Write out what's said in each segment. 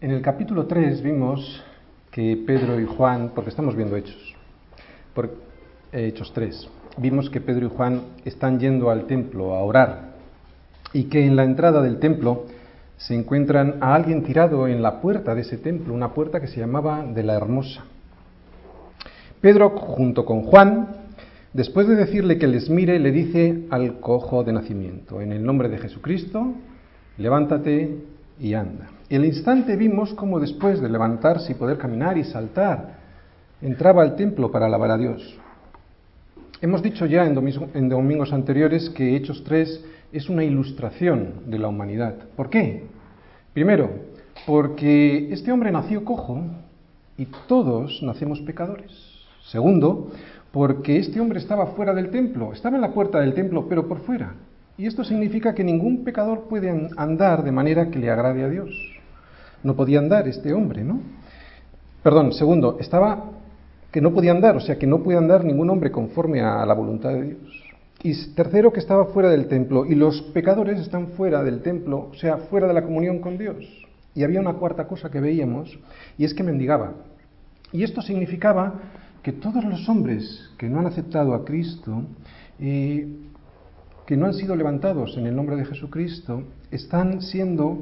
En el capítulo 3 vimos que Pedro y Juan, porque estamos viendo Hechos, por, eh, Hechos 3, vimos que Pedro y Juan están yendo al templo a orar y que en la entrada del templo se encuentran a alguien tirado en la puerta de ese templo, una puerta que se llamaba de la Hermosa. Pedro, junto con Juan, después de decirle que les mire, le dice al cojo de nacimiento, en el nombre de Jesucristo, levántate y anda. Y al instante vimos cómo después de levantarse y poder caminar y saltar, entraba al templo para alabar a Dios. Hemos dicho ya en, en domingos anteriores que Hechos 3 es una ilustración de la humanidad. ¿Por qué? Primero, porque este hombre nació cojo y todos nacemos pecadores. Segundo, porque este hombre estaba fuera del templo, estaba en la puerta del templo, pero por fuera. Y esto significa que ningún pecador puede andar de manera que le agrade a Dios. No podía andar este hombre, ¿no? Perdón, segundo, estaba que no podía andar, o sea, que no puede andar ningún hombre conforme a la voluntad de Dios. Y tercero, que estaba fuera del templo. Y los pecadores están fuera del templo, o sea, fuera de la comunión con Dios. Y había una cuarta cosa que veíamos, y es que mendigaba. Y esto significaba que todos los hombres que no han aceptado a Cristo, eh, que no han sido levantados en el nombre de Jesucristo, están siendo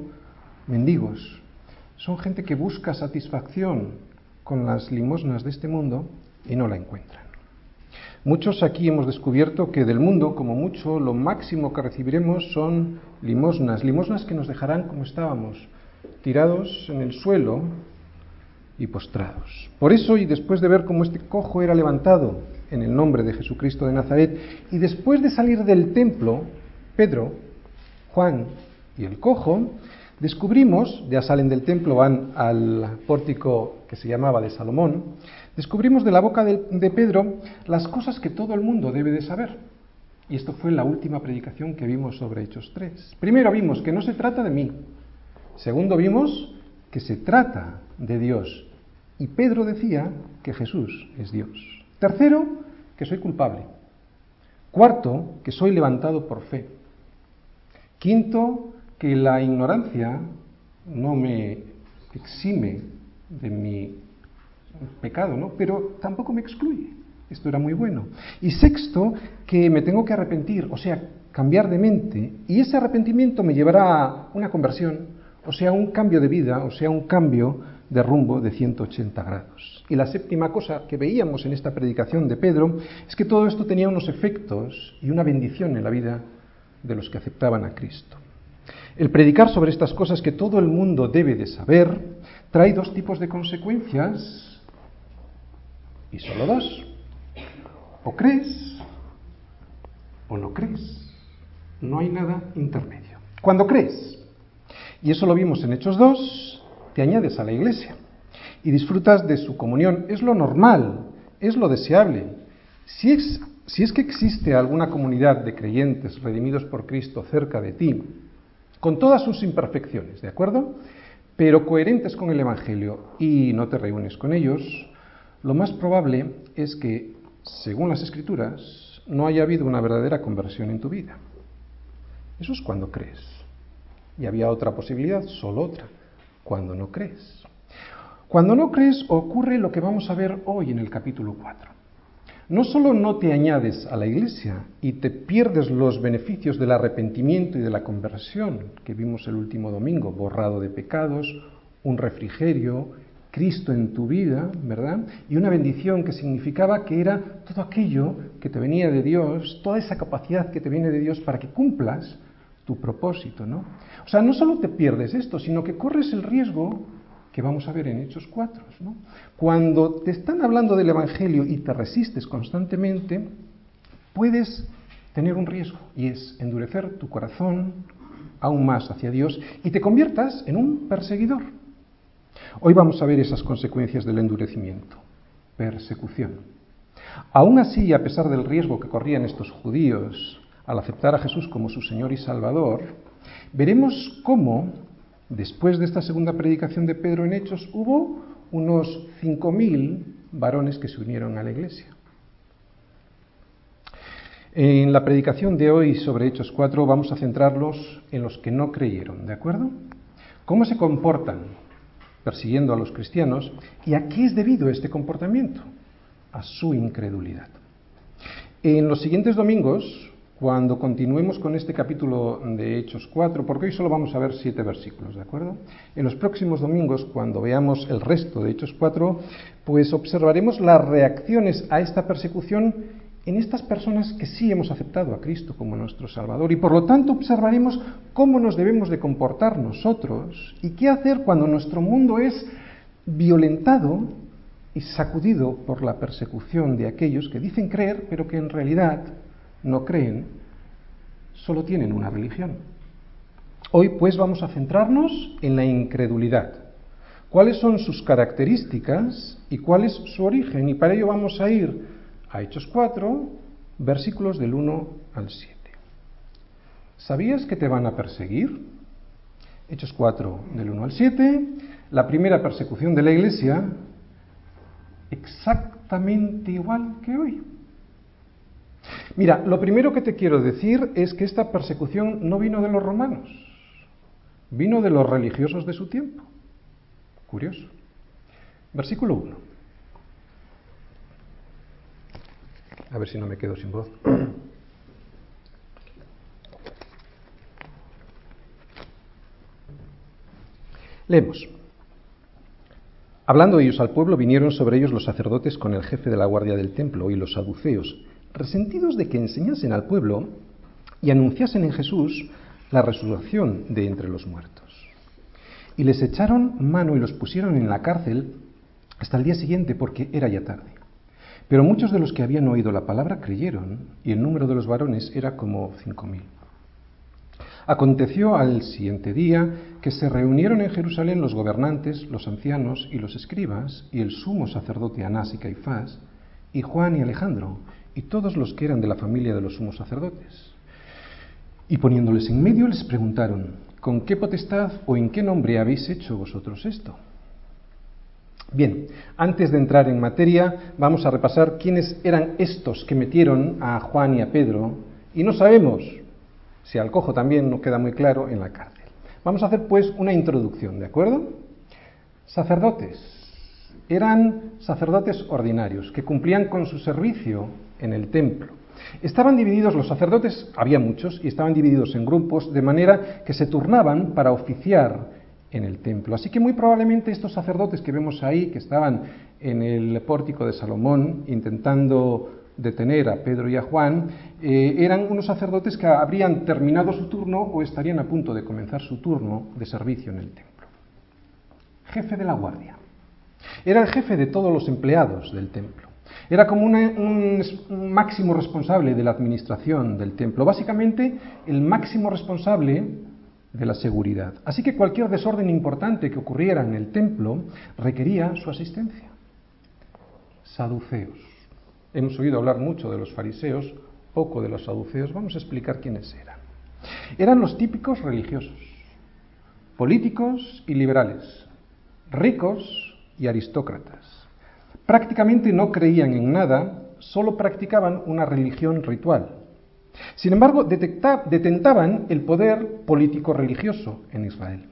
mendigos. Son gente que busca satisfacción con las limosnas de este mundo y no la encuentra. Muchos aquí hemos descubierto que del mundo, como mucho, lo máximo que recibiremos son limosnas, limosnas que nos dejarán como estábamos, tirados en el suelo y postrados. Por eso, y después de ver cómo este cojo era levantado en el nombre de Jesucristo de Nazaret, y después de salir del templo, Pedro, Juan y el cojo, descubrimos, ya salen del templo, van al pórtico que se llamaba de Salomón, descubrimos de la boca de, Pedro las cosas que todo el mundo debe de saber. Y esto fue la última predicación que vimos sobre Hechos 3. Primero vimos que no se trata de mí. Segundo vimos que se trata de Dios. Y Pedro decía que Jesús es Dios. Tercero, que soy culpable. Cuarto, que soy levantado por fe. Quinto, que la ignorancia no me exime de mi pecado, ¿no? Pero tampoco me excluye. Esto era muy bueno. Y sexto, que me tengo que arrepentir, o sea, cambiar de mente, y ese arrepentimiento me llevará a una conversión, o sea, un cambio de vida, o sea, un cambio de rumbo de 180 grados. Y la séptima cosa que veíamos en esta predicación de Pedro es que todo esto tenía unos efectos y una bendición en la vida de los que aceptaban a Cristo. El predicar sobre estas cosas que todo el mundo debe de saber trae dos tipos de consecuencias y solo dos. O crees o no crees. No hay nada intermedio. Cuando crees, y eso lo vimos en Hechos 2, te añades a la iglesia y disfrutas de su comunión. Es lo normal, es lo deseable. Si es, si es que existe alguna comunidad de creyentes redimidos por Cristo cerca de ti, con todas sus imperfecciones, ¿de acuerdo? Pero coherentes con el Evangelio y no te reúnes con ellos, lo más probable es que, según las escrituras, no haya habido una verdadera conversión en tu vida. Eso es cuando crees. Y había otra posibilidad, solo otra, cuando no crees. Cuando no crees ocurre lo que vamos a ver hoy en el capítulo 4. No solo no te añades a la iglesia y te pierdes los beneficios del arrepentimiento y de la conversión que vimos el último domingo, borrado de pecados, un refrigerio, Cristo en tu vida, ¿verdad? Y una bendición que significaba que era todo aquello que te venía de Dios, toda esa capacidad que te viene de Dios para que cumplas tu propósito, ¿no? O sea, no solo te pierdes esto, sino que corres el riesgo que vamos a ver en Hechos 4, ¿no? Cuando te están hablando del Evangelio y te resistes constantemente, puedes tener un riesgo y es endurecer tu corazón aún más hacia Dios y te conviertas en un perseguidor. Hoy vamos a ver esas consecuencias del endurecimiento, persecución. Aún así, a pesar del riesgo que corrían estos judíos al aceptar a Jesús como su Señor y Salvador, veremos cómo, después de esta segunda predicación de Pedro en Hechos, hubo unos 5.000 varones que se unieron a la iglesia. En la predicación de hoy sobre Hechos 4 vamos a centrarlos en los que no creyeron, ¿de acuerdo? ¿Cómo se comportan persiguiendo a los cristianos. ¿Y a qué es debido este comportamiento? A su incredulidad. En los siguientes domingos, cuando continuemos con este capítulo de Hechos 4, porque hoy solo vamos a ver siete versículos, ¿de acuerdo? En los próximos domingos, cuando veamos el resto de Hechos 4, pues observaremos las reacciones a esta persecución en estas personas que sí hemos aceptado a Cristo como nuestro Salvador y por lo tanto observaremos cómo nos debemos de comportar nosotros y qué hacer cuando nuestro mundo es violentado y sacudido por la persecución de aquellos que dicen creer pero que en realidad no creen, solo tienen una religión. Hoy pues vamos a centrarnos en la incredulidad. ¿Cuáles son sus características y cuál es su origen? Y para ello vamos a ir a Hechos 4, versículos del 1 al 7. ¿Sabías que te van a perseguir? Hechos 4, del 1 al 7, la primera persecución de la iglesia, exactamente igual que hoy. Mira, lo primero que te quiero decir es que esta persecución no vino de los romanos, vino de los religiosos de su tiempo. Curioso. Versículo 1. A ver si no me quedo sin voz. Leemos. Hablando ellos al pueblo, vinieron sobre ellos los sacerdotes con el jefe de la guardia del templo y los saduceos, resentidos de que enseñasen al pueblo y anunciasen en Jesús la resurrección de entre los muertos. Y les echaron mano y los pusieron en la cárcel hasta el día siguiente porque era ya tarde. Pero muchos de los que habían oído la palabra creyeron y el número de los varones era como cinco mil. Aconteció al siguiente día que se reunieron en Jerusalén los gobernantes, los ancianos y los escribas, y el sumo sacerdote Anás y Caifás, y Juan y Alejandro, y todos los que eran de la familia de los sumos sacerdotes. Y poniéndoles en medio les preguntaron, ¿con qué potestad o en qué nombre habéis hecho vosotros esto? Bien, antes de entrar en materia, vamos a repasar quiénes eran estos que metieron a Juan y a Pedro, y no sabemos si al cojo también no queda muy claro en la cárcel. Vamos a hacer pues una introducción, ¿de acuerdo? Sacerdotes. Eran sacerdotes ordinarios que cumplían con su servicio en el templo. Estaban divididos los sacerdotes, había muchos, y estaban divididos en grupos, de manera que se turnaban para oficiar en el templo. Así que muy probablemente estos sacerdotes que vemos ahí, que estaban en el pórtico de Salomón intentando detener a Pedro y a Juan, eh, eran unos sacerdotes que habrían terminado su turno o estarían a punto de comenzar su turno de servicio en el templo. Jefe de la guardia. Era el jefe de todos los empleados del templo. Era como un, máximo responsable de la administración del templo, básicamente el máximo responsable de la seguridad. Así que cualquier desorden importante que ocurriera en el templo requería su asistencia. Saduceos. Hemos oído hablar mucho de los fariseos, poco de los saduceos. Vamos a explicar quiénes eran. Eran los típicos religiosos, políticos y liberales, ricos y aristócratas prácticamente no creían en nada, solo practicaban una religión ritual. Sin embargo, detentaban el poder político religioso en Israel.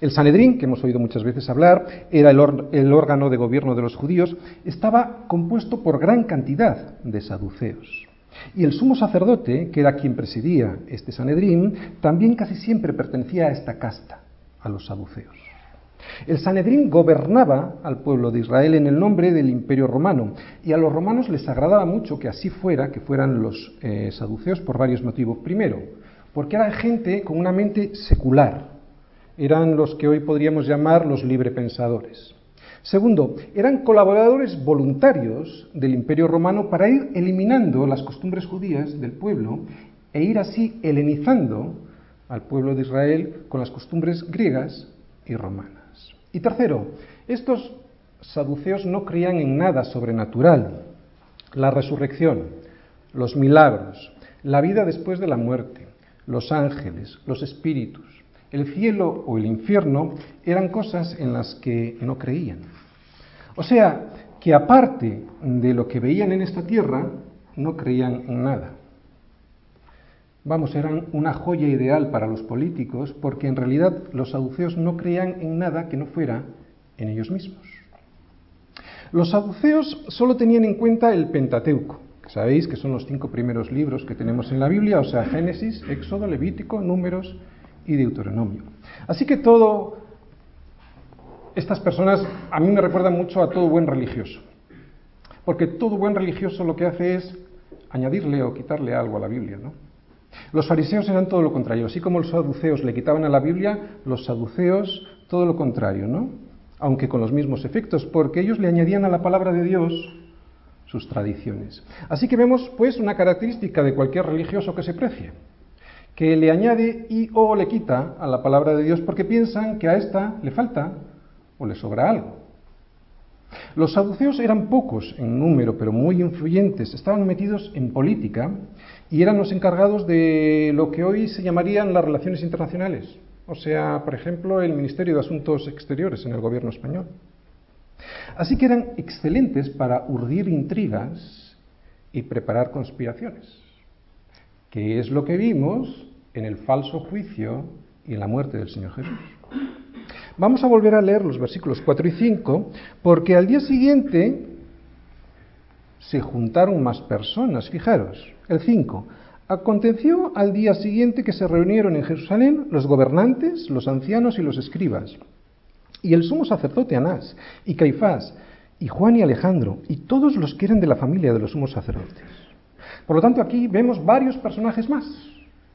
El Sanedrín, que hemos oído muchas veces hablar, era el, el, órgano de gobierno de los judíos, estaba compuesto por gran cantidad de saduceos. Y el sumo sacerdote, que era quien presidía este Sanedrín, también casi siempre pertenecía a esta casta, a los saduceos. El Sanedrín gobernaba al pueblo de Israel en el nombre del imperio romano y a los romanos les agradaba mucho que así fuera, que fueran los eh, saduceos por varios motivos. Primero, porque eran gente con una mente secular, eran los que hoy podríamos llamar los librepensadores. Segundo, eran colaboradores voluntarios del imperio romano para ir eliminando las costumbres judías del pueblo e ir así helenizando al pueblo de Israel con las costumbres griegas y romanas. Y tercero, estos saduceos no creían en nada sobrenatural. La resurrección, los milagros, la vida después de la muerte, los ángeles, los espíritus, el cielo o el infierno eran cosas en las que no creían. O sea, que aparte de lo que veían en esta tierra, no creían en nada. Vamos, eran una joya ideal para los políticos porque en realidad los saduceos no creían en nada que no fuera en ellos mismos. Los saduceos solo tenían en cuenta el Pentateuco, sabéis que son los cinco primeros libros que tenemos en la Biblia, o sea, Génesis, Éxodo, Levítico, Números y Deuteronomio. Así que todo, estas personas a mí me recuerdan mucho a todo buen religioso, porque todo buen religioso lo que hace es añadirle o quitarle algo a la Biblia, ¿no? Los fariseos eran todo lo contrario, así como los saduceos le quitaban a la Biblia, los saduceos todo lo contrario, ¿no? Aunque con los mismos efectos, porque ellos le añadían a la palabra de Dios sus tradiciones. Así que vemos pues una característica de cualquier religioso que se precie, que le añade y o le quita a la palabra de Dios porque piensan que a esta le falta o le sobra algo. Los saduceos eran pocos en número, pero muy influyentes, estaban metidos en política y eran los encargados de lo que hoy se llamarían las relaciones internacionales, o sea, por ejemplo, el Ministerio de Asuntos Exteriores en el gobierno español. Así que eran excelentes para urdir intrigas y preparar conspiraciones, que es lo que vimos en el falso juicio y en la muerte del Señor Jesús. Vamos a volver a leer los versículos 4 y 5, porque al día siguiente se juntaron más personas. Fijaros, el 5. Aconteció al día siguiente que se reunieron en Jerusalén los gobernantes, los ancianos y los escribas, y el sumo sacerdote Anás, y Caifás, y Juan y Alejandro, y todos los que eran de la familia de los sumos sacerdotes. Por lo tanto, aquí vemos varios personajes más.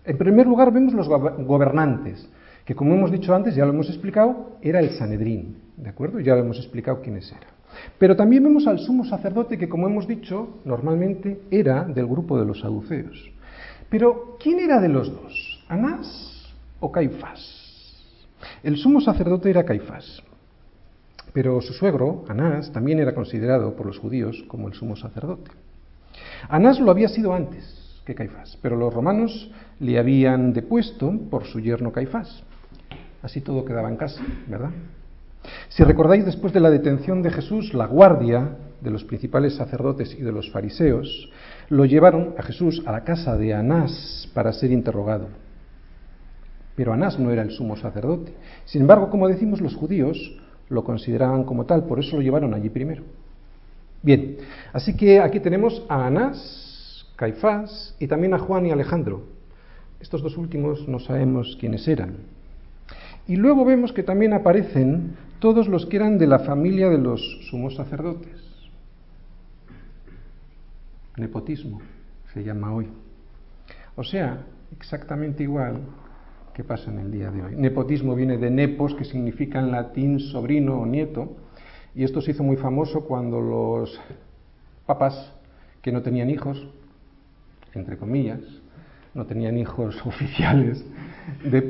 En primer lugar, vemos los gobernantes, que como hemos dicho antes, ya lo hemos explicado, era el Sanedrín, ¿de acuerdo? Ya lo hemos explicado quiénes eran. Pero también vemos al sumo sacerdote que, como hemos dicho, normalmente era del grupo de los saduceos. Pero, ¿quién era de los dos? ¿Anás o Caifás? El sumo sacerdote era Caifás, pero su suegro, Anás, también era considerado por los judíos como el sumo sacerdote. Anás lo había sido antes que Caifás, pero los romanos le habían depuesto por su yerno Caifás. Así todo quedaba en casa, ¿verdad? Si recordáis, después de la detención de Jesús, la guardia de los principales sacerdotes y de los fariseos lo llevaron a Jesús a la casa de Anás para ser interrogado. Pero Anás no era el sumo sacerdote. Sin embargo, como decimos, los judíos lo consideraban como tal, por eso lo llevaron allí primero. Bien, así que aquí tenemos a Anás, Caifás y también a Juan y Alejandro. Estos dos últimos no sabemos quiénes eran. Y luego vemos que también aparecen todos los que eran de la familia de los sumos sacerdotes. Nepotismo se llama hoy. O sea, exactamente igual que pasa en el día de hoy. Nepotismo viene de nepos, que significa en latín sobrino o nieto, y esto se hizo muy famoso cuando los papas que no tenían hijos, entre comillas, no tenían hijos oficiales,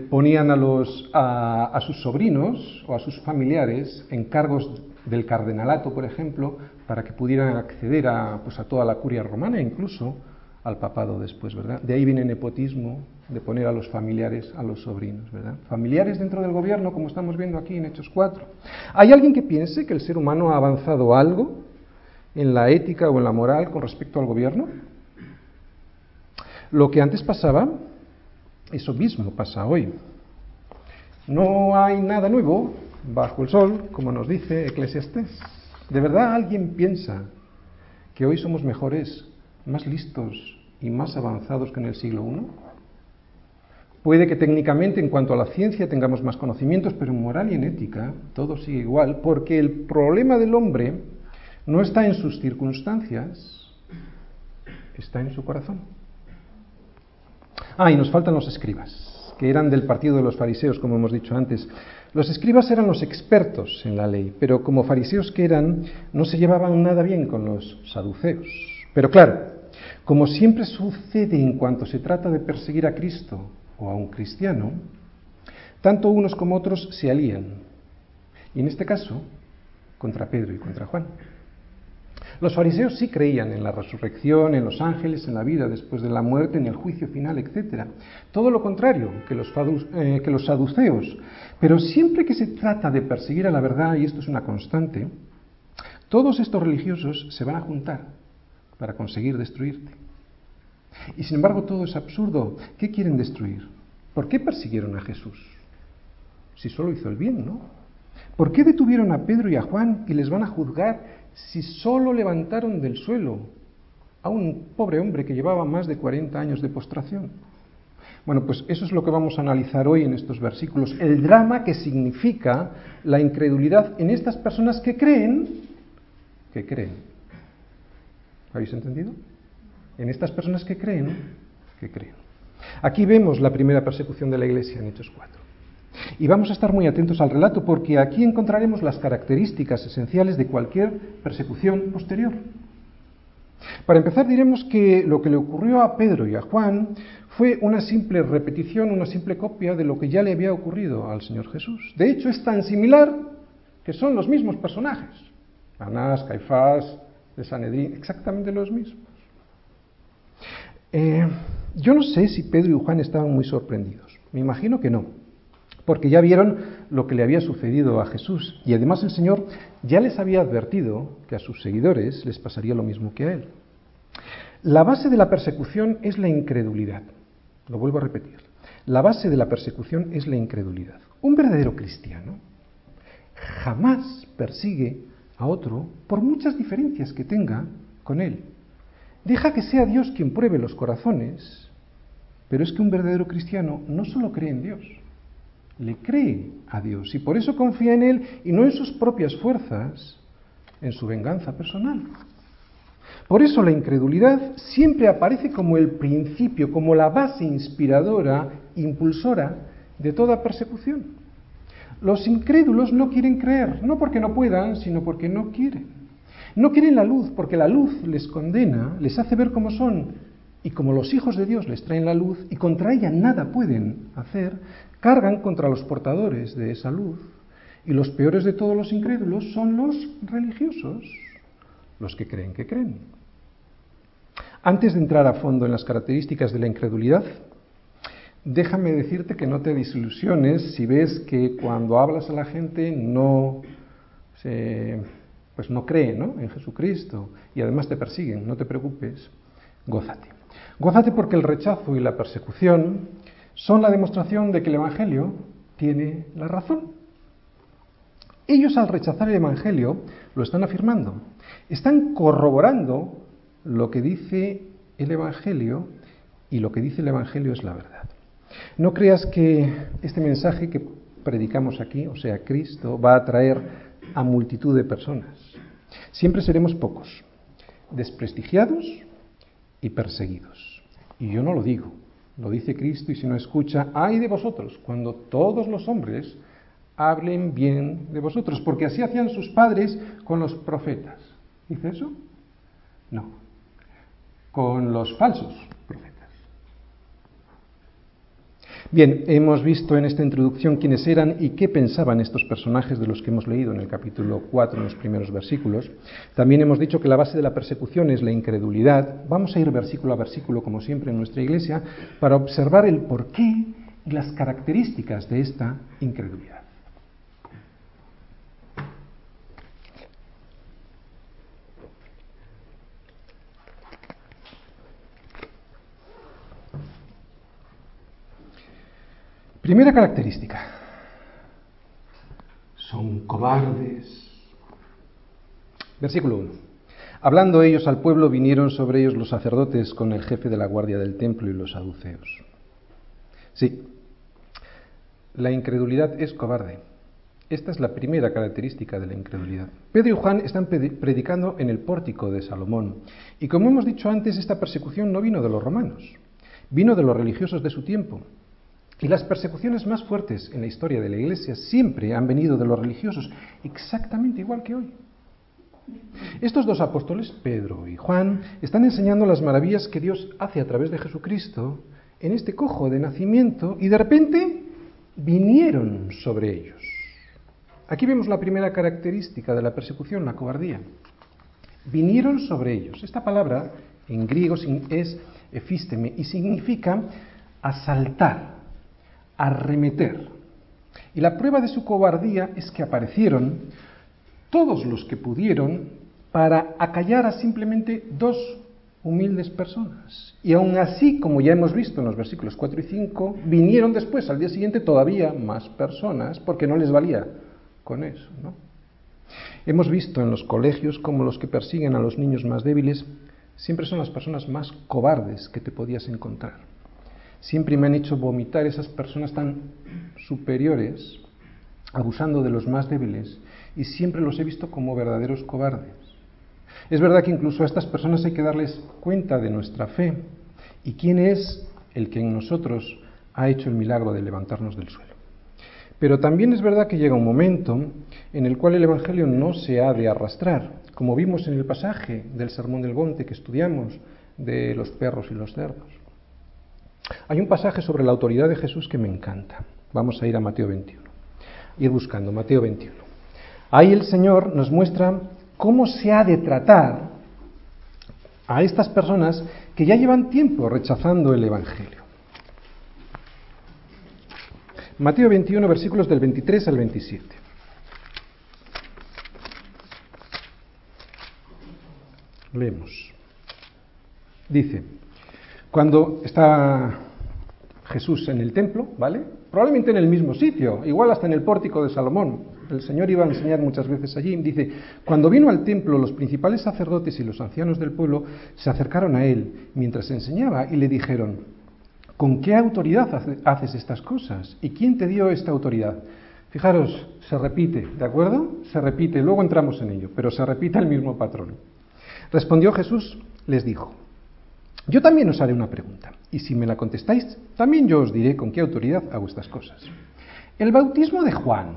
ponían a, los, a, sus sobrinos o a sus familiares en cargos del cardenalato, por ejemplo, para que pudieran acceder a, pues, a toda la curia romana, incluso al papado después, ¿verdad? De ahí viene nepotismo, de poner a los familiares a los sobrinos, ¿verdad? Familiares dentro del gobierno, como estamos viendo aquí en Hechos 4. ¿Hay alguien que piense que el ser humano ha avanzado algo en la ética o en la moral con respecto al gobierno? Lo que antes pasaba, eso mismo pasa hoy. No hay nada nuevo bajo el sol, como nos dice Eclesiastés. ¿De verdad alguien piensa que hoy somos mejores, más listos y más avanzados que en el siglo I? Puede que técnicamente en cuanto a la ciencia tengamos más conocimientos, pero en moral y en ética todo sigue igual, porque el problema del hombre no está en sus circunstancias, está en su corazón. Ah, y nos faltan los escribas, que eran del partido de los fariseos, como hemos dicho antes. Los escribas eran los expertos en la ley, pero como fariseos que eran, no se llevaban nada bien con los saduceos. Pero claro, como siempre sucede en cuanto se trata de perseguir a Cristo o a un cristiano, tanto unos como otros se alían. Y en este caso, contra Pedro y contra Juan. Los fariseos sí creían en la resurrección, en los ángeles, en la vida después de la muerte, en el juicio final, etc. Todo lo contrario que los, eh, que los saduceos. Pero siempre que se trata de perseguir a la verdad, y esto es una constante, todos estos religiosos se van a juntar para conseguir destruirte. Y sin embargo todo es absurdo. ¿Qué quieren destruir? ¿Por qué persiguieron a Jesús? Si solo hizo el bien, ¿no? ¿Por qué detuvieron a Pedro y a Juan y les van a juzgar si solo levantaron del suelo a un pobre hombre que llevaba más de 40 años de postración? Bueno, pues eso es lo que vamos a analizar hoy en estos versículos, el drama que significa la incredulidad en estas personas que creen, que creen. ¿Habéis entendido? En estas personas que creen, que creen. Aquí vemos la primera persecución de la iglesia en Hechos 4. Y vamos a estar muy atentos al relato porque aquí encontraremos las características esenciales de cualquier persecución posterior. Para empezar diremos que lo que le ocurrió a Pedro y a Juan fue una simple repetición, una simple copia de lo que ya le había ocurrido al Señor Jesús. De hecho, es tan similar que son los mismos personajes. Anás, Caifás, de Sanedrín, exactamente los mismos. Eh, yo no sé si Pedro y Juan estaban muy sorprendidos. Me imagino que no, porque ya vieron lo que le había sucedido a Jesús y además el Señor ya les había advertido que a sus seguidores les pasaría lo mismo que a él. La base de la persecución es la incredulidad. Lo vuelvo a repetir. La base de la persecución es la incredulidad. Un verdadero cristiano jamás persigue a otro por muchas diferencias que tenga con él. Deja que sea Dios quien pruebe los corazones, pero es que un verdadero cristiano no solo cree en Dios, le cree a Dios y por eso confía en Él y no en sus propias fuerzas, en su venganza personal. Por eso la incredulidad siempre aparece como el principio, como la base inspiradora, impulsora de toda persecución. Los incrédulos no quieren creer, no porque no puedan, sino porque no quieren. No quieren la luz porque la luz les condena, les hace ver cómo son, y como los hijos de Dios les traen la luz y contra ella nada pueden hacer, cargan contra los portadores de esa luz. Y los peores de todos los incrédulos son los religiosos, los que creen que creen. Antes de entrar a fondo en las características de la incredulidad, déjame decirte que no te desilusiones si ves que cuando hablas a la gente no pues no cree en Jesucristo y además te persiguen. No te preocupes, gózate. Gózate porque el rechazo y la persecución son la demostración de que el Evangelio tiene la razón. Ellos al rechazar el Evangelio lo están afirmando, están corroborando lo que dice el Evangelio y lo que dice el Evangelio es la verdad. No creas que este mensaje que predicamos aquí, o sea, Cristo, va a atraer a multitud de personas. Siempre seremos pocos, desprestigiados y perseguidos. Y yo no lo digo, lo dice Cristo y si no escucha, ay de vosotros, cuando todos los hombres hablen bien de vosotros, porque así hacían sus padres con los profetas. ¿Dice eso? No con los falsos profetas. Bien, hemos visto en esta introducción quiénes eran y qué pensaban estos personajes de los que hemos leído en el capítulo 4, en los primeros versículos. También hemos dicho que la base de la persecución es la incredulidad. Vamos a ir versículo a versículo, como siempre en nuestra iglesia, para observar el porqué y las características de esta incredulidad. Primera característica. Son cobardes. Versículo 1. Hablando ellos al pueblo, vinieron sobre ellos los sacerdotes con el jefe de la guardia del templo y los saduceos. Sí, la incredulidad es cobarde. Esta es la primera característica de la incredulidad. Pedro y Juan están predicando en el pórtico de Salomón. Y como hemos dicho antes, esta persecución no vino de los romanos, vino de los religiosos de su tiempo. Y las persecuciones más fuertes en la historia de la Iglesia siempre han venido de los religiosos, exactamente igual que hoy. Estos dos apóstoles, Pedro y Juan, están enseñando las maravillas que Dios hace a través de Jesucristo en este cojo de nacimiento y de repente vinieron sobre ellos. Aquí vemos la primera característica de la persecución, la cobardía. Vinieron sobre ellos. Esta palabra en griego es efísteme y significa asaltar, arremeter. Y la prueba de su cobardía es que aparecieron todos los que pudieron para acallar a simplemente dos humildes personas. Y aún así, como ya hemos visto en los versículos 4 y 5, vinieron después, al día siguiente, todavía más personas, porque no les valía con eso. ¿no? Hemos visto en los colegios como los que persiguen a los niños más débiles siempre son las personas más cobardes que te podías encontrar. Siempre me han hecho vomitar esas personas tan superiores, abusando de los más débiles, y siempre los he visto como verdaderos cobardes. Es verdad que incluso a estas personas hay que darles cuenta de nuestra fe y quién es el que en nosotros ha hecho el milagro de levantarnos del suelo. Pero también es verdad que llega un momento en el cual el Evangelio no se ha de arrastrar, como vimos en el pasaje del Sermón del Monte que estudiamos de los perros y los cerdos. Hay un pasaje sobre la autoridad de Jesús que me encanta. Vamos a ir a Mateo 21. Ir buscando Mateo 21. Ahí el Señor nos muestra cómo se ha de tratar a estas personas que ya llevan tiempo rechazando el Evangelio. Mateo 21, versículos del 23 al 27. Leemos. Dice, cuando está Jesús en el templo, ¿vale? Probablemente en el mismo sitio, igual hasta en el pórtico de Salomón. El Señor iba a enseñar muchas veces allí. Dice, cuando vino al templo, los principales sacerdotes y los ancianos del pueblo se acercaron a él mientras enseñaba y le dijeron, ¿con qué autoridad haces estas cosas? ¿Y quién te dio esta autoridad? Fijaros, se repite, ¿de acuerdo? Se repite, luego entramos en ello, pero se repite el mismo patrón. Respondió Jesús, les dijo, yo también os haré una pregunta, y si me la contestáis, también yo os diré con qué autoridad hago estas cosas. El bautismo de Juan,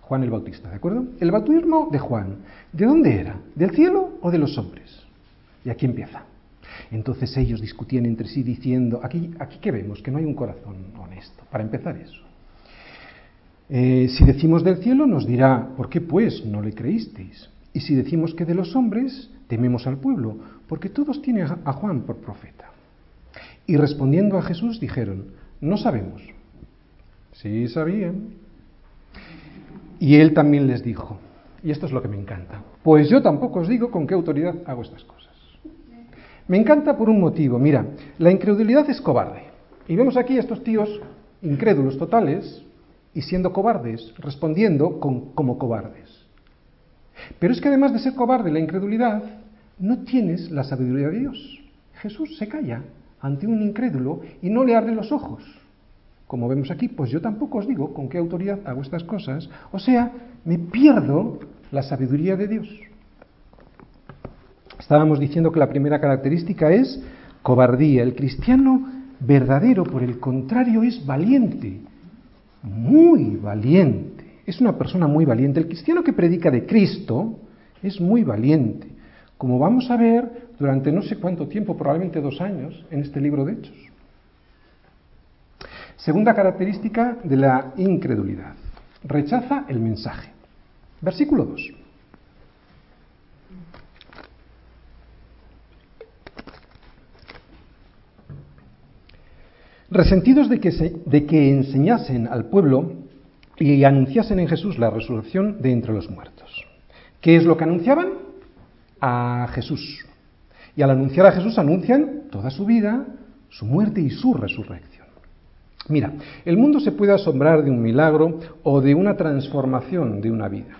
Juan el Bautista, ¿de acuerdo? El bautismo de Juan, ¿de dónde era? ¿Del cielo o de los hombres? Y aquí empieza. Entonces ellos discutían entre sí diciendo, aquí, aquí que vemos, que no hay un corazón honesto, para empezar eso. Eh, si decimos del cielo, nos dirá, ¿por qué pues no le creísteis? Y si decimos que de los hombres, tememos al pueblo, porque todos tienen a Juan por profeta. Y respondiendo a Jesús dijeron, no sabemos. Sí sabían. Y él también les dijo, y esto es lo que me encanta, pues yo tampoco os digo con qué autoridad hago estas cosas. Me encanta por un motivo, mira, la incredulidad es cobarde. Y vemos aquí a estos tíos incrédulos totales y siendo cobardes, respondiendo como cobardes. Pero es que además de ser cobarde la incredulidad, no tienes la sabiduría de Dios. Jesús se calla ante un incrédulo y no le abre los ojos. Como vemos aquí, pues yo tampoco os digo con qué autoridad hago estas cosas. O sea, me pierdo la sabiduría de Dios. Estábamos diciendo que la primera característica es cobardía. El cristiano verdadero, por el contrario, es valiente, muy valiente. Es una persona muy valiente. El cristiano que predica de Cristo es muy valiente como vamos a ver durante no sé cuánto tiempo, probablemente dos años, en este libro de Hechos. Segunda característica de la incredulidad. Rechaza el mensaje. Versículo 2. Resentidos de que, de que enseñasen al pueblo y anunciasen en Jesús la resurrección de entre los muertos. ¿Qué es lo que anunciaban? A Jesús. Y al anunciar a Jesús anuncian toda su vida, su muerte y su resurrección. Mira, el mundo se puede asombrar de un milagro o de una transformación de una vida,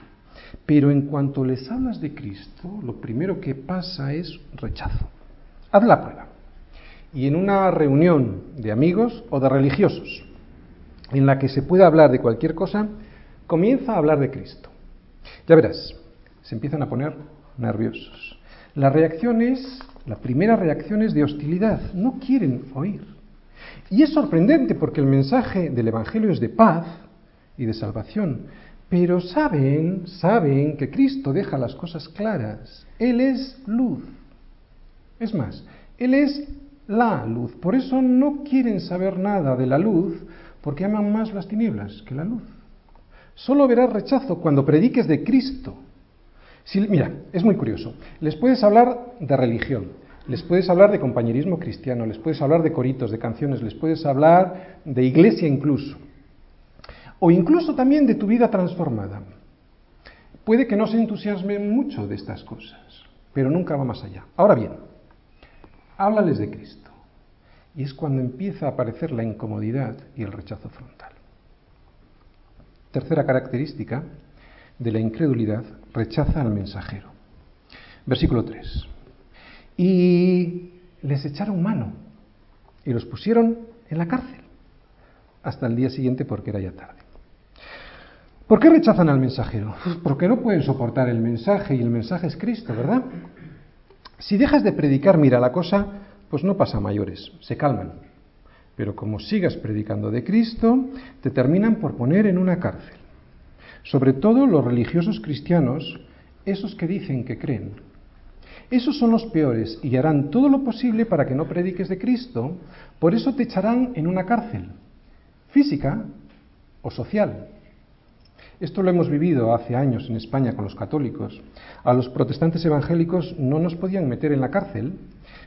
pero en cuanto les hablas de Cristo, lo primero que pasa es rechazo. Haz la prueba. Y en una reunión de amigos o de religiosos, en la que se pueda hablar de cualquier cosa, comienza a hablar de Cristo. Ya verás, se empiezan a poner nerviosos. La reacción es, la primera reacción es de hostilidad, no quieren oír. Y es sorprendente porque el mensaje del Evangelio es de paz y de salvación, pero saben, saben que Cristo deja las cosas claras. Él es luz. Es más, Él es la luz. Por eso no quieren saber nada de la luz porque aman más las tinieblas que la luz. Solo verás rechazo cuando prediques de Cristo mira, es muy curioso. Les puedes hablar de religión, les puedes hablar de compañerismo cristiano, les puedes hablar de coritos, de canciones, les puedes hablar de iglesia incluso. O incluso también de tu vida transformada. Puede que no se entusiasmen mucho de estas cosas, pero nunca va más allá. Ahora bien, Háblales de Cristo. Y es cuando empieza a aparecer la incomodidad y el rechazo frontal. Tercera característica de la incredulidad, rechaza al mensajero. Versículo 3. Y les echaron mano y los pusieron en la cárcel hasta el día siguiente porque era ya tarde. ¿Por qué rechazan al mensajero? Pues porque no pueden soportar el mensaje y el mensaje es Cristo, ¿verdad? Si dejas de predicar, mira la cosa, pues no pasa mayores, se calman. Pero como sigas predicando de Cristo, te terminan por poner en una cárcel. Sobre todo los religiosos cristianos, esos que dicen que creen. Esos son los peores y harán todo lo posible para que no prediques de Cristo, por eso te echarán en una cárcel, física o social. Esto lo hemos vivido hace años en España con los católicos. A los protestantes evangélicos no nos podían meter en la cárcel,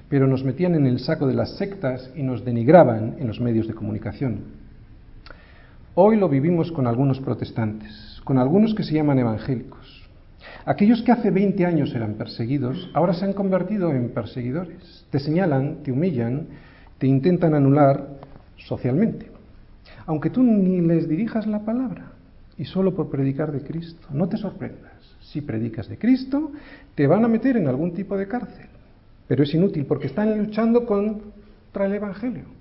pero nos metían en el saco de las sectas y nos denigraban en los medios de comunicación. Hoy lo vivimos con algunos protestantes, con algunos que se llaman evangélicos. Aquellos que hace 20 años eran perseguidos, ahora se han convertido en perseguidores. Te señalan, te humillan, te intentan anular socialmente. Aunque tú ni les dirijas la palabra y solo por predicar de Cristo. No te sorprendas. Si predicas de Cristo, te van a meter en algún tipo de cárcel. Pero es inútil porque están luchando contra el Evangelio.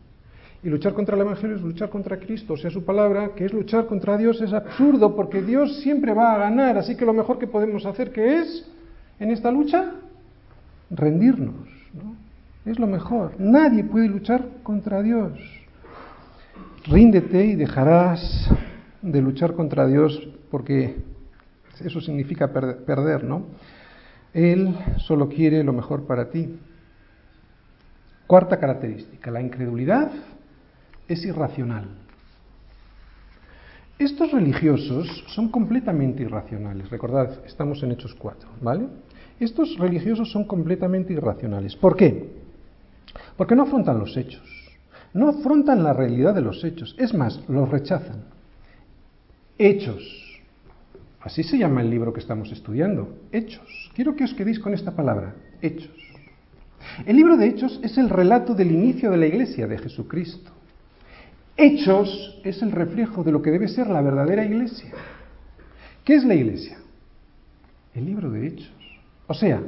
Y luchar contra el Evangelio es luchar contra Cristo, o sea, su palabra, que es luchar contra Dios, es absurdo porque Dios siempre va a ganar. Así que lo mejor que podemos hacer, que es en esta lucha? Rendirnos. Es lo mejor. Nadie puede luchar contra Dios. Ríndete y dejarás de luchar contra Dios porque eso significa perder, ¿no? Él solo quiere lo mejor para ti. Cuarta característica, la incredulidad es irracional. Estos religiosos son completamente irracionales. Recordad, estamos en Hechos 4, ¿vale? Estos religiosos son completamente irracionales. ¿Por qué? Porque no afrontan los hechos, no afrontan la realidad de los hechos, es más, los rechazan. Hechos. Así se llama el libro que estamos estudiando. Hechos. Quiero que os quedéis con esta palabra. Hechos. El libro de Hechos es el relato del inicio de la iglesia de Jesucristo. Hechos es el reflejo de lo que debe ser la verdadera iglesia. ¿Qué es la iglesia? El libro de Hechos. O sea,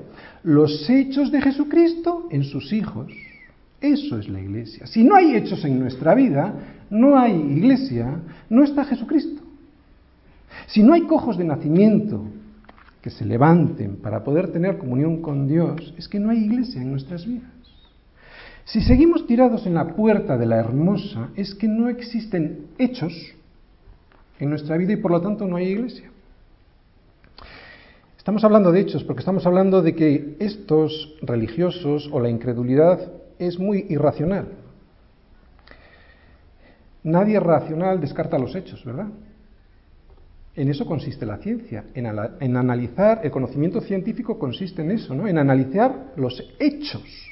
los hechos de Jesucristo en sus hijos. Eso es la iglesia. Si no hay hechos en nuestra vida, no hay iglesia, no está Jesucristo. Si no hay cojos de nacimiento que se levanten para poder tener comunión con Dios, es que no hay iglesia en nuestras vidas. Si seguimos tirados en la puerta de la hermosa, es que no existen hechos en nuestra vida y por lo tanto no hay iglesia. Estamos hablando de hechos porque estamos hablando de que estos religiosos o la incredulidad es muy irracional. Nadie racional descarta los hechos, ¿verdad? En eso consiste la ciencia, en, en, analizar, el conocimiento científico consiste en eso, ¿no? En analizar los hechos.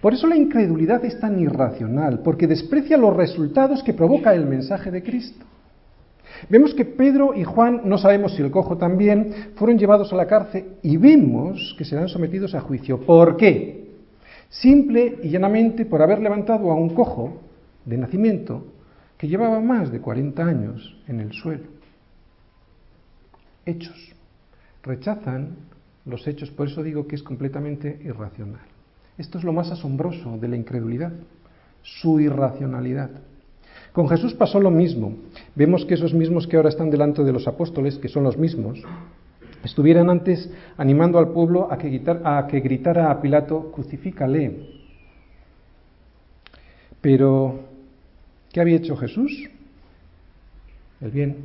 Por eso la incredulidad es tan irracional, porque desprecia los resultados que provoca el mensaje de Cristo. Vemos que Pedro y Juan, no sabemos si el cojo también, fueron llevados a la cárcel y vemos que serán sometidos a juicio. ¿Por qué? Simple y llanamente por haber levantado a un cojo de nacimiento que llevaba más de 40 años en el suelo hechos. Rechazan los hechos, por eso digo que es completamente irracional. Esto es lo más asombroso de la incredulidad, su irracionalidad. Con Jesús pasó lo mismo. Vemos que esos mismos que ahora están delante de los apóstoles, que son los mismos, estuvieran antes animando al pueblo a que, a que gritara a Pilato, crucifícale. Pero, ¿qué había hecho Jesús? El bien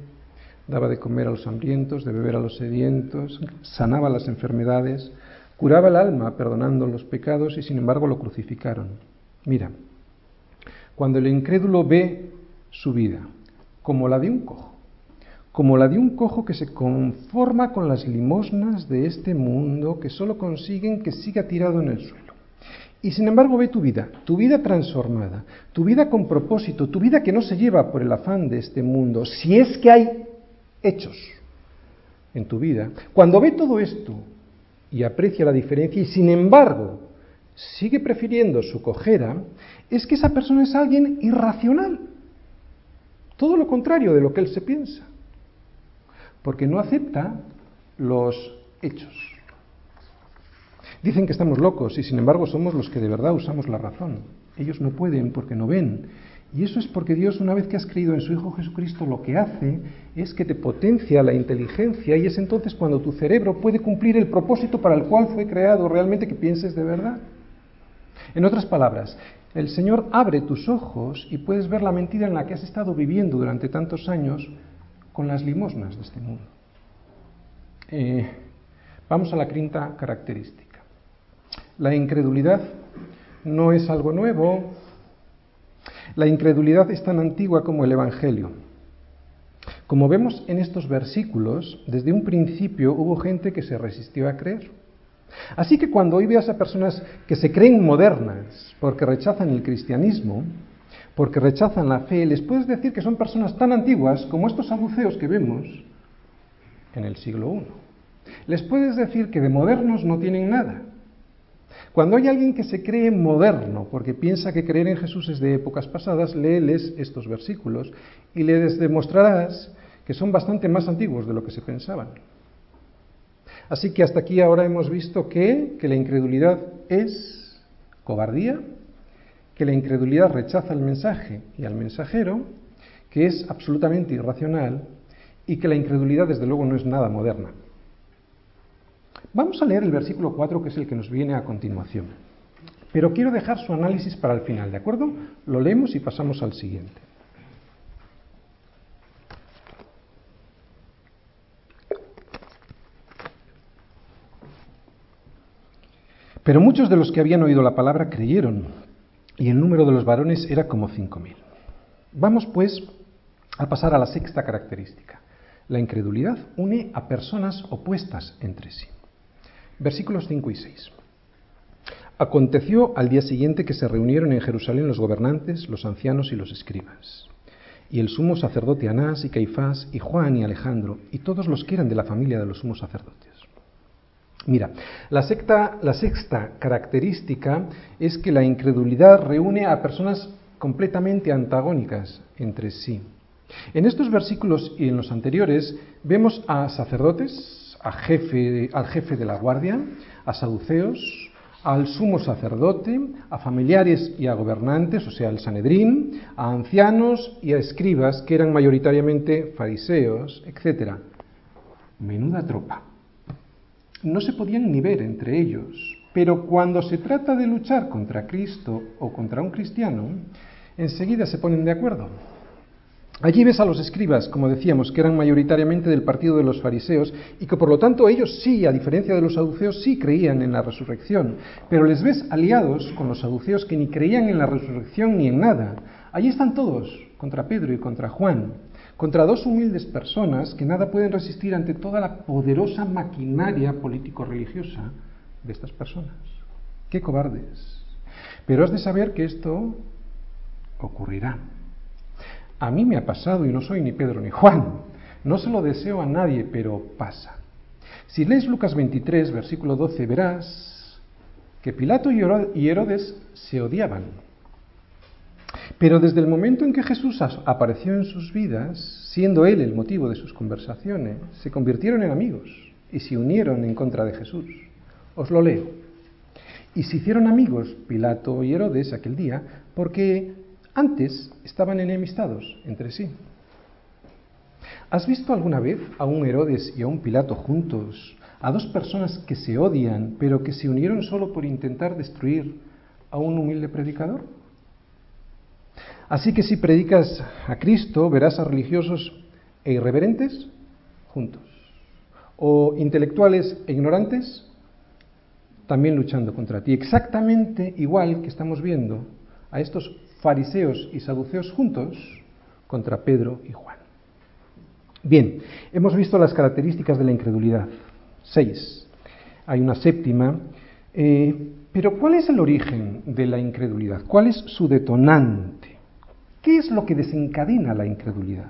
daba de comer a los hambrientos, de beber a los sedientos, sanaba las enfermedades, curaba el alma perdonando los pecados y sin embargo lo crucificaron. Mira, cuando el incrédulo ve su vida como la de un cojo, como la de un cojo que se conforma con las limosnas de este mundo que solo consiguen que siga tirado en el suelo. Y sin embargo ve tu vida, tu vida transformada, tu vida con propósito, tu vida que no se lleva por el afán de este mundo, si es que hay hechos en tu vida, cuando ve todo esto y aprecia la diferencia y sin embargo sigue prefiriendo su cojera, es que esa persona es alguien irracional. Todo lo contrario de lo que él se piensa. Porque no acepta los hechos. Dicen que estamos locos y sin embargo somos los que de verdad usamos la razón. Ellos no pueden porque no ven. Y eso es porque Dios, una vez que has creído en su Hijo Jesucristo, lo que hace es que te potencia la inteligencia y es entonces cuando tu cerebro puede cumplir el propósito para el cual fue creado, realmente que pienses de verdad. En otras palabras, el Señor abre tus ojos y puedes ver la mentira en la que has estado viviendo durante tantos años con las limosnas de este mundo. Eh, vamos a la quinta característica. La incredulidad no es algo nuevo. La incredulidad es tan antigua como el Evangelio. Como vemos en estos versículos, desde un principio hubo gente que se resistió a creer. Así que cuando hoy veas a personas que se creen modernas porque rechazan el cristianismo, porque rechazan la fe, les puedes decir que son personas tan antiguas como estos saduceos que vemos en el siglo I. Les puedes decir que de modernos no tienen nada. Cuando hay alguien que se cree moderno porque piensa que creer en Jesús es de épocas pasadas, léeles estos versículos y les demostrarás que son bastante más antiguos de lo que se pensaban. Así que hasta aquí ahora hemos visto que, que la incredulidad es cobardía, que la incredulidad rechaza el mensaje y al mensajero, que es absolutamente irracional y que la incredulidad desde luego no es nada moderna. Vamos a leer el versículo 4 que es el que nos viene a continuación. Pero quiero dejar su análisis para el final, ¿de acuerdo? Lo leemos y pasamos al siguiente. Pero muchos de los que habían oído la palabra creyeron, y el número de los varones era como cinco mil. Vamos pues a pasar a la sexta característica. La incredulidad une a personas opuestas entre sí. Versículos 5 y 6. Aconteció al día siguiente que se reunieron en Jerusalén los gobernantes, los ancianos y los escribas, y el sumo sacerdote Anás y Caifás y Juan y Alejandro, y todos los que eran de la familia de los sumos sacerdotes. Mira, la, la sexta característica es que la incredulidad reúne a personas completamente antagónicas entre sí. En estos versículos y en los anteriores vemos a sacerdotes, a jefe, al jefe de la guardia, a saduceos, al sumo sacerdote, a familiares y a gobernantes, o sea, al Sanedrín, a ancianos y a escribas, que eran mayoritariamente fariseos, etc. Menuda tropa no se podían ni ver entre ellos. Pero cuando se trata de luchar contra Cristo o contra un cristiano, enseguida se ponen de acuerdo. Allí ves a los escribas, como decíamos, que eran mayoritariamente del partido de los fariseos y que por lo tanto ellos sí, a diferencia de los saduceos, sí creían en la resurrección. Pero les ves aliados con los saduceos que ni creían en la resurrección ni en nada. Allí están todos, contra Pedro y contra Juan contra dos humildes personas que nada pueden resistir ante toda la poderosa maquinaria político-religiosa de estas personas. ¡Qué cobardes! Pero has de saber que esto ocurrirá. A mí me ha pasado y no soy ni Pedro ni Juan. No se lo deseo a nadie, pero pasa. Si lees Lucas 23, versículo 12, verás que Pilato y Herodes se odiaban pero desde el momento en que Jesús apareció en sus vidas, siendo Él el motivo de sus conversaciones, se convirtieron en amigos y se unieron en contra de Jesús. Os lo leo. Y se hicieron amigos Pilato y Herodes aquel día porque antes estaban enemistados entre sí. ¿Has visto alguna vez a un Herodes y a un Pilato juntos, a dos personas que se odian, pero que se unieron solo por intentar destruir a un humilde predicador? Así que si predicas a Cristo, verás a religiosos e irreverentes juntos, o intelectuales e ignorantes también luchando contra ti. Exactamente igual que estamos viendo a estos fariseos y saduceos juntos contra Pedro y Juan. Bien, hemos visto las características de la incredulidad. Seis. Hay una séptima. Eh, pero ¿cuál es el origen de la incredulidad? ¿Cuál es su detonante? ¿Qué es lo que desencadena la incredulidad?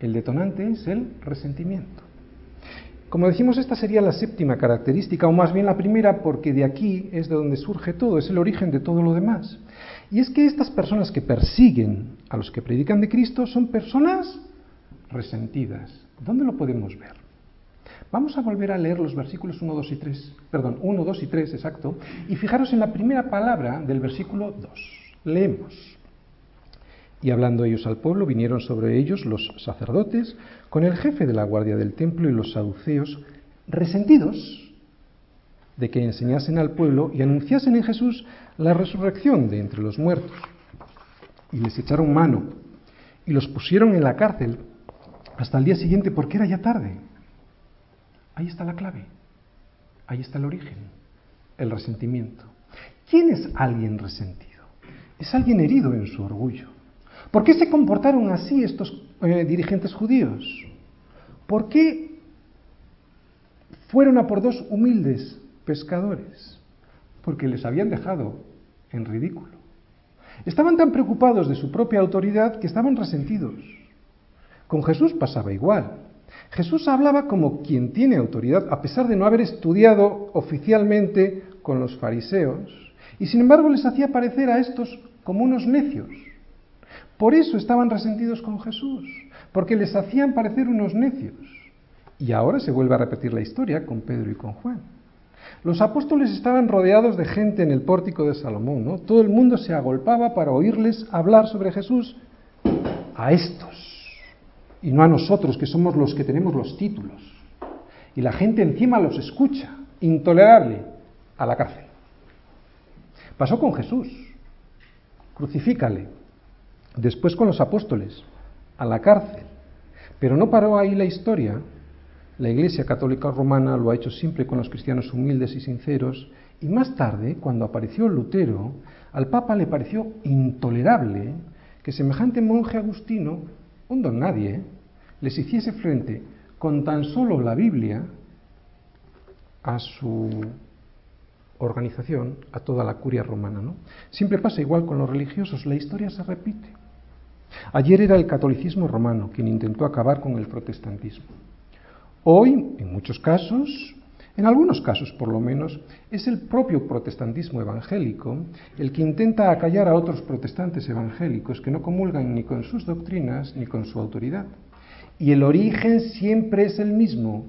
El detonante es el resentimiento. Como decimos, esta sería la séptima característica, o más bien la primera, porque de aquí es de donde surge todo, es el origen de todo lo demás. Y es que estas personas que persiguen a los que predican de Cristo son personas resentidas. ¿Dónde lo podemos ver? Vamos a volver a leer los versículos 1, 2 y 3, perdón, 1, 2 y 3, exacto, y fijaros en la primera palabra del versículo 2. Leemos. Y hablando ellos al pueblo, vinieron sobre ellos los sacerdotes con el jefe de la guardia del templo y los saduceos, resentidos de que enseñasen al pueblo y anunciasen en Jesús la resurrección de entre los muertos. Y les echaron mano y los pusieron en la cárcel hasta el día siguiente porque era ya tarde. Ahí está la clave, ahí está el origen, el resentimiento. ¿Quién es alguien resentido? Es alguien herido en su orgullo. ¿Por qué se comportaron así estos eh, dirigentes judíos? ¿Por qué fueron a por dos humildes pescadores? Porque les habían dejado en ridículo. Estaban tan preocupados de su propia autoridad que estaban resentidos. Con Jesús pasaba igual. Jesús hablaba como quien tiene autoridad, a pesar de no haber estudiado oficialmente con los fariseos, y sin embargo les hacía parecer a estos como unos necios. Por eso estaban resentidos con Jesús, porque les hacían parecer unos necios. Y ahora se vuelve a repetir la historia con Pedro y con Juan. Los apóstoles estaban rodeados de gente en el pórtico de Salomón, ¿no? Todo el mundo se agolpaba para oírles hablar sobre Jesús a estos y no a nosotros, que somos los que tenemos los títulos. Y la gente encima los escucha, intolerable, a la cárcel. Pasó con Jesús, crucifícale, después con los apóstoles, a la cárcel. Pero no paró ahí la historia. La Iglesia Católica Romana lo ha hecho siempre con los cristianos humildes y sinceros, y más tarde, cuando apareció Lutero, al Papa le pareció intolerable que semejante monje agustino, un don nadie, les hiciese frente con tan solo la Biblia a su organización, a toda la curia romana. ¿no? Siempre pasa igual con los religiosos, la historia se repite. Ayer era el catolicismo romano quien intentó acabar con el protestantismo. Hoy, en muchos casos, en algunos casos por lo menos, es el propio protestantismo evangélico el que intenta acallar a otros protestantes evangélicos que no comulgan ni con sus doctrinas ni con su autoridad. Y el origen siempre es el mismo,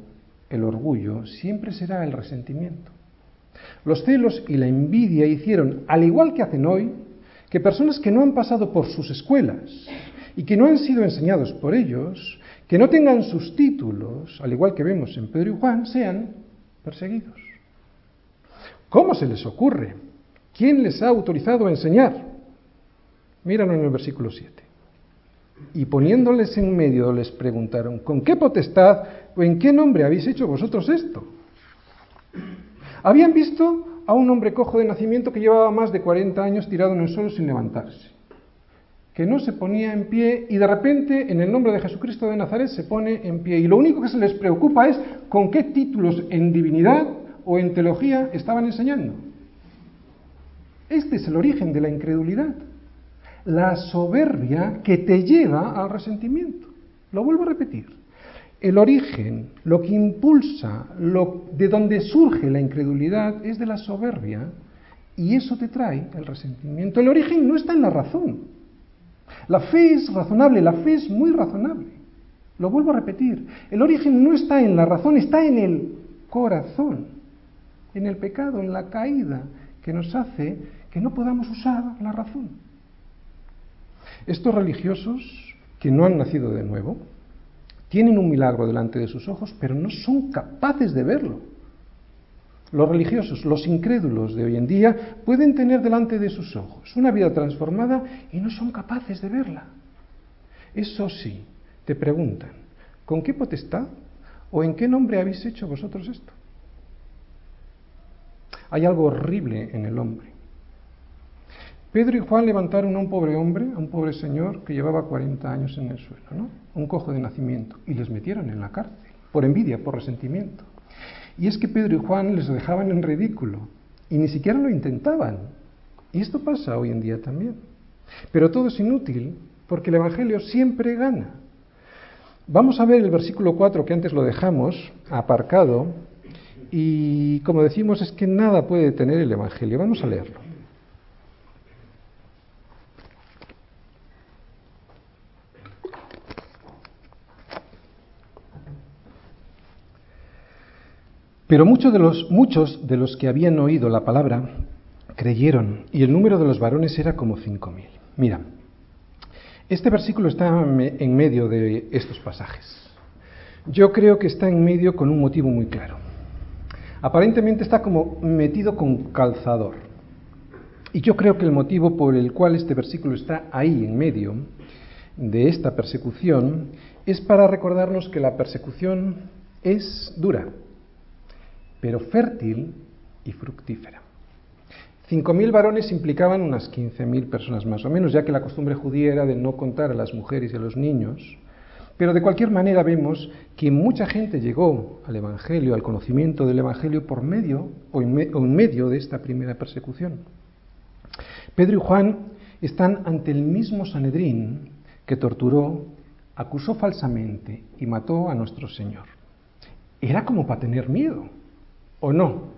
el orgullo siempre será el resentimiento. Los celos y la envidia hicieron, al igual que hacen hoy, que personas que no han pasado por sus escuelas y que no han sido enseñados por ellos, que no tengan sus títulos, al igual que vemos en Pedro y Juan, sean perseguidos. ¿Cómo se les ocurre? ¿Quién les ha autorizado a enseñar? Míralo en el versículo 7. Y poniéndoles en medio les preguntaron, ¿con qué potestad o en qué nombre habéis hecho vosotros esto? Habían visto a un hombre cojo de nacimiento que llevaba más de 40 años tirado en el suelo sin levantarse, que no se ponía en pie y de repente en el nombre de Jesucristo de Nazaret se pone en pie. Y lo único que se les preocupa es con qué títulos en divinidad o en teología estaban enseñando. Este es el origen de la incredulidad, la soberbia que te lleva al resentimiento. Lo vuelvo a repetir el origen, lo que impulsa, lo, de donde surge la incredulidad es de la soberbia y eso te trae el resentimiento. El origen no está en la razón. La fe es razonable, la fe es muy razonable. Lo vuelvo a repetir. El origen no está en la razón, está en el corazón, en el pecado, en la caída que nos hace que no podamos usar la razón. Estos religiosos que no han nacido de nuevo, tienen un milagro delante de sus ojos, pero no son capaces de verlo. Los religiosos, los incrédulos de hoy en día, pueden tener delante de sus ojos una vida transformada y no son capaces de verla. Eso sí, te preguntan, ¿con qué potestad o en qué nombre habéis hecho vosotros esto? Hay algo horrible en el hombre. Pedro y Juan levantaron a un pobre hombre, a un pobre señor que llevaba 40 años en el suelo, ¿no? un cojo de nacimiento, y les metieron en la cárcel, por envidia, por resentimiento. Y es que Pedro y Juan les dejaban en ridículo, y ni siquiera lo intentaban. Y esto pasa hoy en día también. Pero todo es inútil, porque el Evangelio siempre gana. Vamos a ver el versículo 4 que antes lo dejamos aparcado y como decimos es que nada puede detener el Evangelio. Vamos a leerlo. Pero muchos de los, muchos de los que habían oído la palabra creyeron, y el número de los varones era como cinco mil. Mira, este versículo está en medio de estos pasajes. Yo creo que está en medio con un motivo muy claro. Aparentemente está como metido con calzador. Y yo creo que el motivo por el cual este versículo está ahí en medio de esta persecución es para recordarnos que la persecución es dura, pero fértil y fructífera. Cinco mil varones implicaban unas quince mil personas más o menos, ya que la costumbre judía era de no contar a las mujeres y a los niños. Pero de cualquier manera vemos que mucha gente llegó al Evangelio, al conocimiento del Evangelio por medio o en, medio de esta primera persecución. Pedro y Juan están ante el mismo Sanedrín que torturó, acusó falsamente y mató a nuestro Señor. Era como para tener miedo. ¿O no?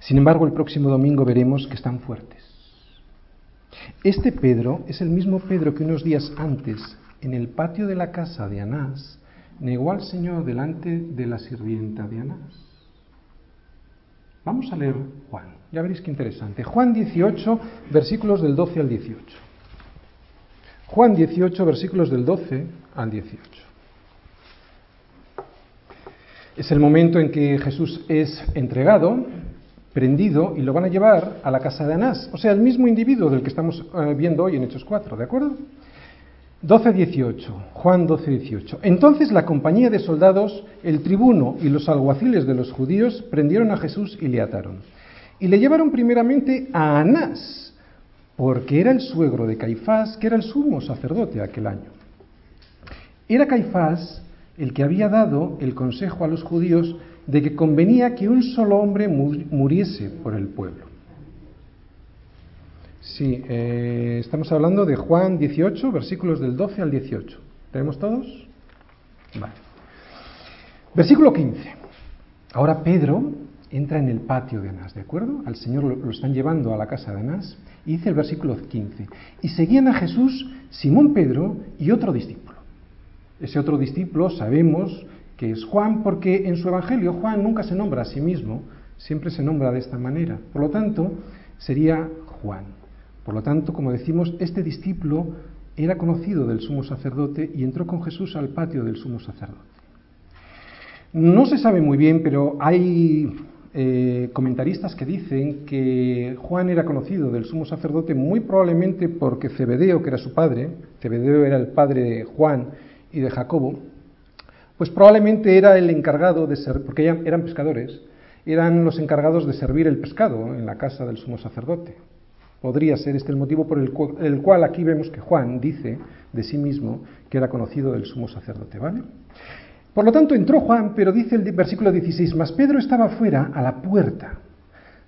Sin embargo, el próximo domingo veremos que están fuertes. Este Pedro es el mismo Pedro que unos días antes, en el patio de la casa de Anás, negó al Señor delante de la sirvienta de Anás. Vamos a leer Juan, ya veréis qué interesante. Juan 18, versículos del 12 al 18. Juan 18, versículos del 12 al 18. Es el momento en que Jesús es entregado, prendido, y lo van a llevar a la casa de Anás. O sea, el mismo individuo del que estamos eh, viendo hoy en Hechos 4, ¿de acuerdo? 12-18, Juan 12-18. Entonces la compañía de soldados, el tribuno y los alguaciles de los judíos prendieron a Jesús y le ataron. Y le llevaron primeramente a Anás, porque era el suegro de Caifás, que era el sumo sacerdote aquel año. Era Caifás el que había dado el consejo a los judíos de que convenía que un solo hombre muriese por el pueblo. Sí, eh, estamos hablando de Juan 18, versículos del 12 al 18. ¿Tenemos todos? Vale. Versículo 15. Ahora Pedro entra en el patio de Anás, ¿de acuerdo? Al Señor lo, lo están llevando a la casa de Anás y dice el versículo 15. Y seguían a Jesús Simón Pedro y otro discípulo. Ese otro discípulo sabemos que es Juan porque en su Evangelio Juan nunca se nombra a sí mismo, siempre se nombra de esta manera. Por lo tanto, sería Juan. Por lo tanto, como decimos, este discípulo era conocido del sumo sacerdote y entró con Jesús al patio del sumo sacerdote. No se sabe muy bien, pero hay eh, comentaristas que dicen que Juan era conocido del sumo sacerdote muy probablemente porque Cebedeo, que era su padre, Cebedeo era el padre de Juan, y de Jacobo, pues probablemente era el encargado de ser, porque eran pescadores, eran los encargados de servir el pescado en la casa del sumo sacerdote. Podría ser este el motivo por el cual, el cual aquí vemos que Juan dice de sí mismo que era conocido del sumo sacerdote, ¿vale? Por lo tanto, entró Juan, pero dice el versículo 16, mas Pedro estaba fuera a la puerta.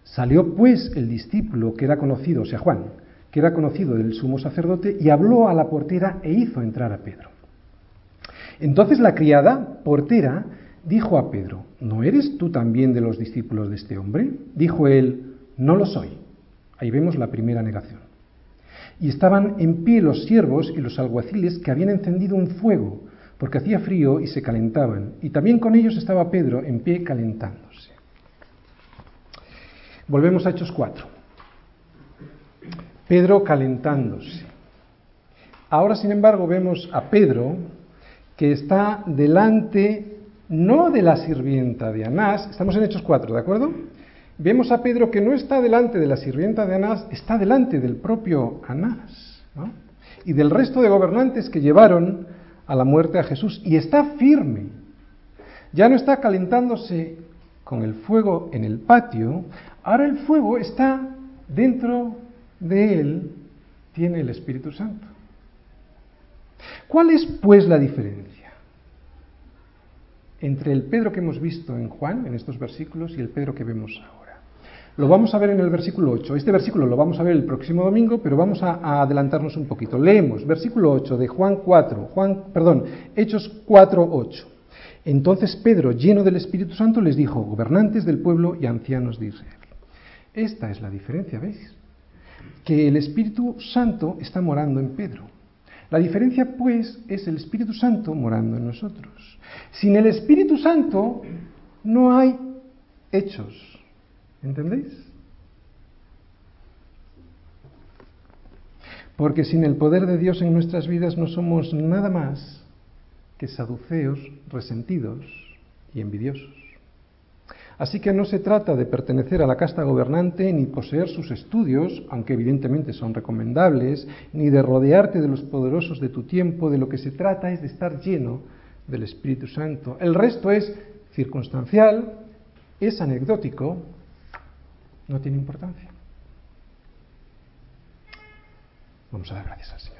Salió pues el discípulo que era conocido, o sea, Juan, que era conocido del sumo sacerdote, y habló a la portera e hizo entrar a Pedro. Entonces la criada, portera, dijo a Pedro, ¿no eres tú también de los discípulos de este hombre? Dijo él, no lo soy. Ahí vemos la primera negación. Y estaban en pie los siervos y los alguaciles que habían encendido un fuego, porque hacía frío y se calentaban. Y también con ellos estaba Pedro en pie calentándose. Volvemos a Hechos 4. Pedro calentándose. Ahora, sin embargo, vemos a Pedro que está delante no de la sirvienta de Anás, estamos en Hechos 4, ¿de acuerdo? Vemos a Pedro que no está delante de la sirvienta de Anás, está delante del propio Anás. Y del resto de gobernantes que llevaron a la muerte a Jesús, y está firme. Ya no está calentándose con el fuego en el patio, ahora el fuego está dentro de él, tiene el Espíritu Santo. ¿Cuál es pues la diferencia entre el Pedro que hemos visto en Juan, en estos versículos, y el Pedro que vemos ahora? Lo vamos a ver en el versículo 8. Este versículo lo vamos a ver el próximo domingo, pero vamos a, adelantarnos un poquito. Leemos versículo 8 de Juan 4, Juan, perdón, Hechos 4, 8. Entonces Pedro, lleno del Espíritu Santo, les dijo, gobernantes del pueblo y ancianos de Israel. Esta es la diferencia, ¿veis? Que el Espíritu Santo está morando en Pedro. La diferencia, pues, es el Espíritu Santo morando en nosotros. Sin el Espíritu Santo no hay hechos. ¿Entendéis? Porque sin el poder de Dios en nuestras vidas no somos nada más que saduceos, resentidos y envidiosos. Así que no se trata de pertenecer a la casta gobernante ni poseer sus estudios, aunque evidentemente son recomendables, ni de rodearte de los poderosos de tu tiempo, de lo que se trata es de estar lleno del Espíritu Santo. El resto es circunstancial, es anecdótico, no tiene importancia. Vamos a dar gracias al Señor.